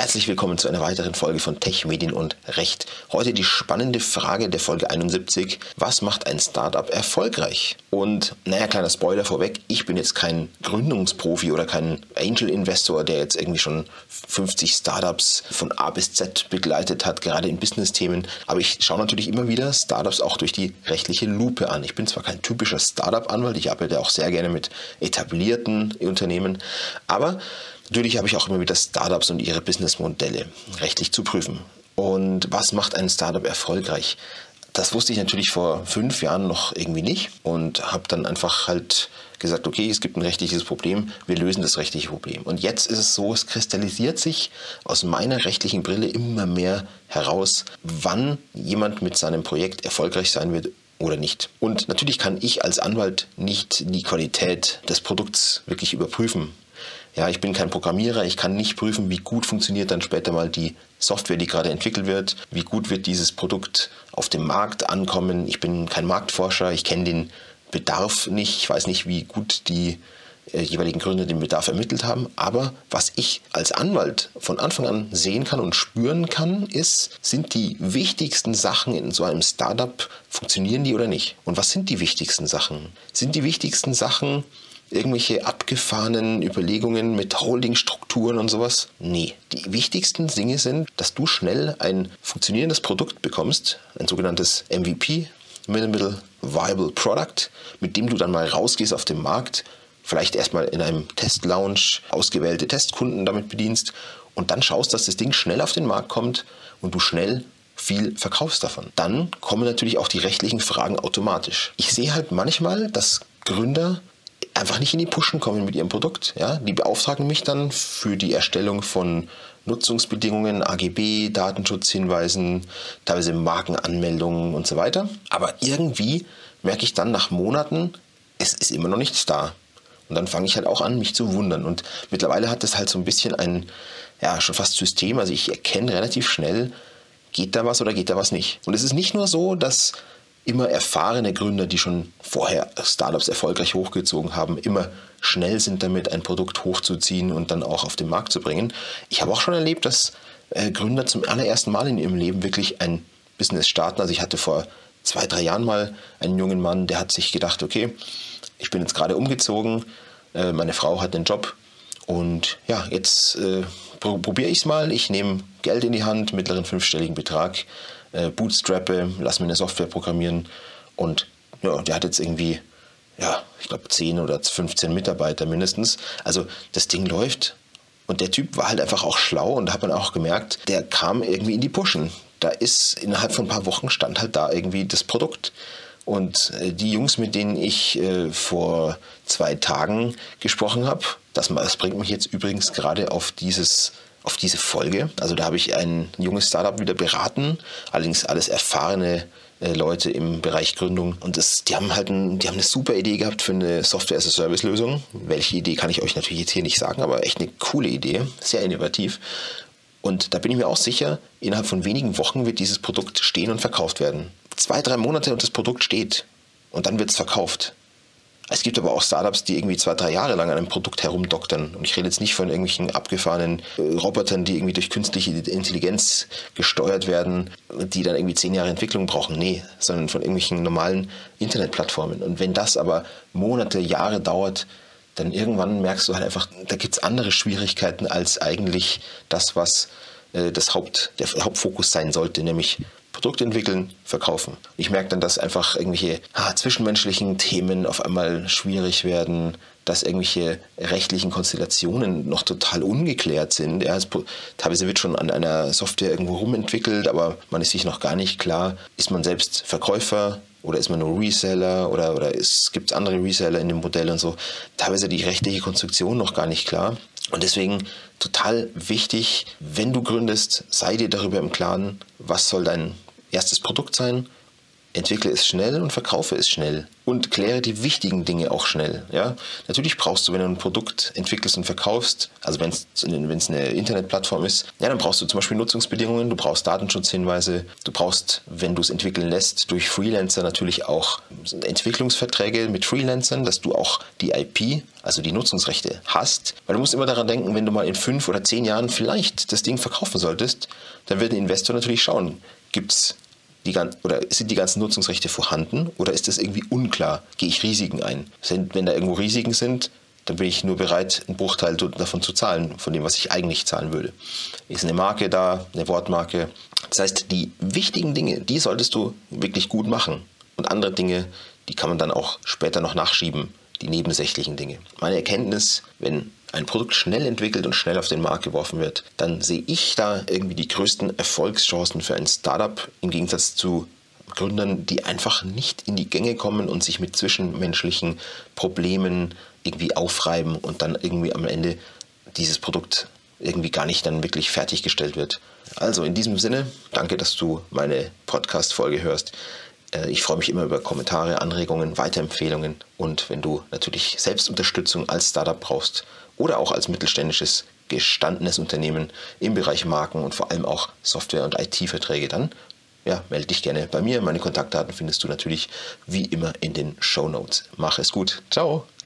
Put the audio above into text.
Herzlich willkommen zu einer weiteren Folge von Tech, Medien und Recht. Heute die spannende Frage der Folge 71. Was macht ein Startup erfolgreich? Und naja, kleiner Spoiler vorweg, ich bin jetzt kein Gründungsprofi oder kein Angel-Investor, der jetzt irgendwie schon 50 Startups von A bis Z begleitet hat, gerade in Business-Themen. Aber ich schaue natürlich immer wieder Startups auch durch die rechtliche Lupe an. Ich bin zwar kein typischer Startup-Anwalt, ich arbeite auch sehr gerne mit etablierten Unternehmen, aber Natürlich habe ich auch immer wieder Startups und ihre Businessmodelle rechtlich zu prüfen. Und was macht ein Startup erfolgreich? Das wusste ich natürlich vor fünf Jahren noch irgendwie nicht und habe dann einfach halt gesagt, okay, es gibt ein rechtliches Problem, wir lösen das rechtliche Problem. Und jetzt ist es so, es kristallisiert sich aus meiner rechtlichen Brille immer mehr heraus, wann jemand mit seinem Projekt erfolgreich sein wird oder nicht. Und natürlich kann ich als Anwalt nicht die Qualität des Produkts wirklich überprüfen. Ja, ich bin kein Programmierer, ich kann nicht prüfen, wie gut funktioniert dann später mal die Software, die gerade entwickelt wird, wie gut wird dieses Produkt auf dem Markt ankommen. Ich bin kein Marktforscher, ich kenne den Bedarf nicht, ich weiß nicht, wie gut die äh, jeweiligen Gründer den Bedarf ermittelt haben. Aber was ich als Anwalt von Anfang an sehen kann und spüren kann, ist, sind die wichtigsten Sachen in so einem Startup, funktionieren die oder nicht? Und was sind die wichtigsten Sachen? Sind die wichtigsten Sachen, irgendwelche abgefahrenen Überlegungen mit Holdingstrukturen und sowas. Nee, die wichtigsten Dinge sind, dass du schnell ein funktionierendes Produkt bekommst, ein sogenanntes MVP, Minimal Viable Product, mit dem du dann mal rausgehst auf den Markt, vielleicht erstmal in einem Testlaunch ausgewählte Testkunden damit bedienst und dann schaust, dass das Ding schnell auf den Markt kommt und du schnell viel verkaufst davon. Dann kommen natürlich auch die rechtlichen Fragen automatisch. Ich sehe halt manchmal, dass Gründer einfach nicht in die Pushen kommen mit ihrem Produkt. Ja? Die beauftragen mich dann für die Erstellung von Nutzungsbedingungen, AGB, Datenschutzhinweisen, teilweise Markenanmeldungen und so weiter. Aber irgendwie merke ich dann nach Monaten, es ist immer noch nichts da. Und dann fange ich halt auch an, mich zu wundern. Und mittlerweile hat das halt so ein bisschen ein, ja, schon fast System. Also ich erkenne relativ schnell, geht da was oder geht da was nicht. Und es ist nicht nur so, dass immer erfahrene Gründer, die schon vorher Startups erfolgreich hochgezogen haben, immer schnell sind damit, ein Produkt hochzuziehen und dann auch auf den Markt zu bringen. Ich habe auch schon erlebt, dass äh, Gründer zum allerersten Mal in ihrem Leben wirklich ein Business starten. Also ich hatte vor zwei, drei Jahren mal einen jungen Mann, der hat sich gedacht, okay, ich bin jetzt gerade umgezogen, äh, meine Frau hat einen Job und ja, jetzt äh, probiere ich es mal. Ich nehme Geld in die Hand, mittleren fünfstelligen Betrag, äh, bootstrappe, lass mir eine Software programmieren und ja, der hat jetzt irgendwie, ja, ich glaube 10 oder 15 Mitarbeiter mindestens. Also das Ding läuft und der Typ war halt einfach auch schlau und da hat man auch gemerkt, der kam irgendwie in die Pushen. Da ist innerhalb von ein paar Wochen stand halt da irgendwie das Produkt. Und äh, die Jungs, mit denen ich äh, vor zwei Tagen gesprochen habe, das, das bringt mich jetzt übrigens gerade auf dieses auf diese Folge. Also da habe ich ein junges Startup wieder beraten, allerdings alles erfahrene äh, Leute im Bereich Gründung. Und das, die haben halt ein, die haben eine super Idee gehabt für eine Software-as-a-Service-Lösung. Welche Idee kann ich euch natürlich jetzt hier nicht sagen, aber echt eine coole Idee, sehr innovativ. Und da bin ich mir auch sicher, innerhalb von wenigen Wochen wird dieses Produkt stehen und verkauft werden. Zwei, drei Monate und das Produkt steht. Und dann wird es verkauft. Es gibt aber auch Startups, die irgendwie zwei, drei Jahre lang an einem Produkt herumdoktern. Und ich rede jetzt nicht von irgendwelchen abgefahrenen äh, Robotern, die irgendwie durch künstliche Intelligenz gesteuert werden, die dann irgendwie zehn Jahre Entwicklung brauchen. Nee, sondern von irgendwelchen normalen Internetplattformen. Und wenn das aber Monate, Jahre dauert, dann irgendwann merkst du halt einfach, da gibt es andere Schwierigkeiten als eigentlich das, was äh, das Haupt, der Hauptfokus sein sollte, nämlich Produkt entwickeln, verkaufen. Ich merke dann, dass einfach irgendwelche ah, zwischenmenschlichen Themen auf einmal schwierig werden, dass irgendwelche rechtlichen Konstellationen noch total ungeklärt sind. Ja, teilweise wird schon an einer Software irgendwo rumentwickelt, aber man ist sich noch gar nicht klar, ist man selbst Verkäufer oder ist man nur Reseller oder, oder gibt es andere Reseller in dem Modell und so. Teilweise die rechtliche Konstruktion noch gar nicht klar. Und deswegen total wichtig, wenn du gründest, sei dir darüber im Klaren, was soll dein erstes Produkt sein entwickle es schnell und verkaufe es schnell und kläre die wichtigen Dinge auch schnell. Ja? Natürlich brauchst du, wenn du ein Produkt entwickelst und verkaufst, also wenn es eine Internetplattform ist, ja, dann brauchst du zum Beispiel Nutzungsbedingungen, du brauchst Datenschutzhinweise, du brauchst, wenn du es entwickeln lässt, durch Freelancer natürlich auch Entwicklungsverträge mit Freelancern, dass du auch die IP, also die Nutzungsrechte hast. Weil du musst immer daran denken, wenn du mal in fünf oder zehn Jahren vielleicht das Ding verkaufen solltest, dann wird ein Investor natürlich schauen, gibt es die, oder sind die ganzen Nutzungsrechte vorhanden oder ist das irgendwie unklar? Gehe ich Risiken ein? Wenn da irgendwo Risiken sind, dann bin ich nur bereit, einen Bruchteil davon zu zahlen, von dem, was ich eigentlich zahlen würde. Ist eine Marke da, eine Wortmarke. Das heißt, die wichtigen Dinge, die solltest du wirklich gut machen. Und andere Dinge, die kann man dann auch später noch nachschieben, die nebensächlichen Dinge. Meine Erkenntnis, wenn ein Produkt schnell entwickelt und schnell auf den Markt geworfen wird, dann sehe ich da irgendwie die größten Erfolgschancen für ein Startup im Gegensatz zu Gründern, die einfach nicht in die Gänge kommen und sich mit zwischenmenschlichen Problemen irgendwie aufreiben und dann irgendwie am Ende dieses Produkt irgendwie gar nicht dann wirklich fertiggestellt wird. Also in diesem Sinne, danke, dass du meine Podcast-Folge hörst. Äh, ich freue mich immer über Kommentare, Anregungen, Weiterempfehlungen und wenn du natürlich Selbstunterstützung als Startup brauchst oder auch als mittelständisches gestandenes Unternehmen im Bereich Marken und vor allem auch Software- und IT-Verträge, dann ja, melde dich gerne bei mir. Meine Kontaktdaten findest du natürlich wie immer in den Show Notes. Mach es gut. Ciao.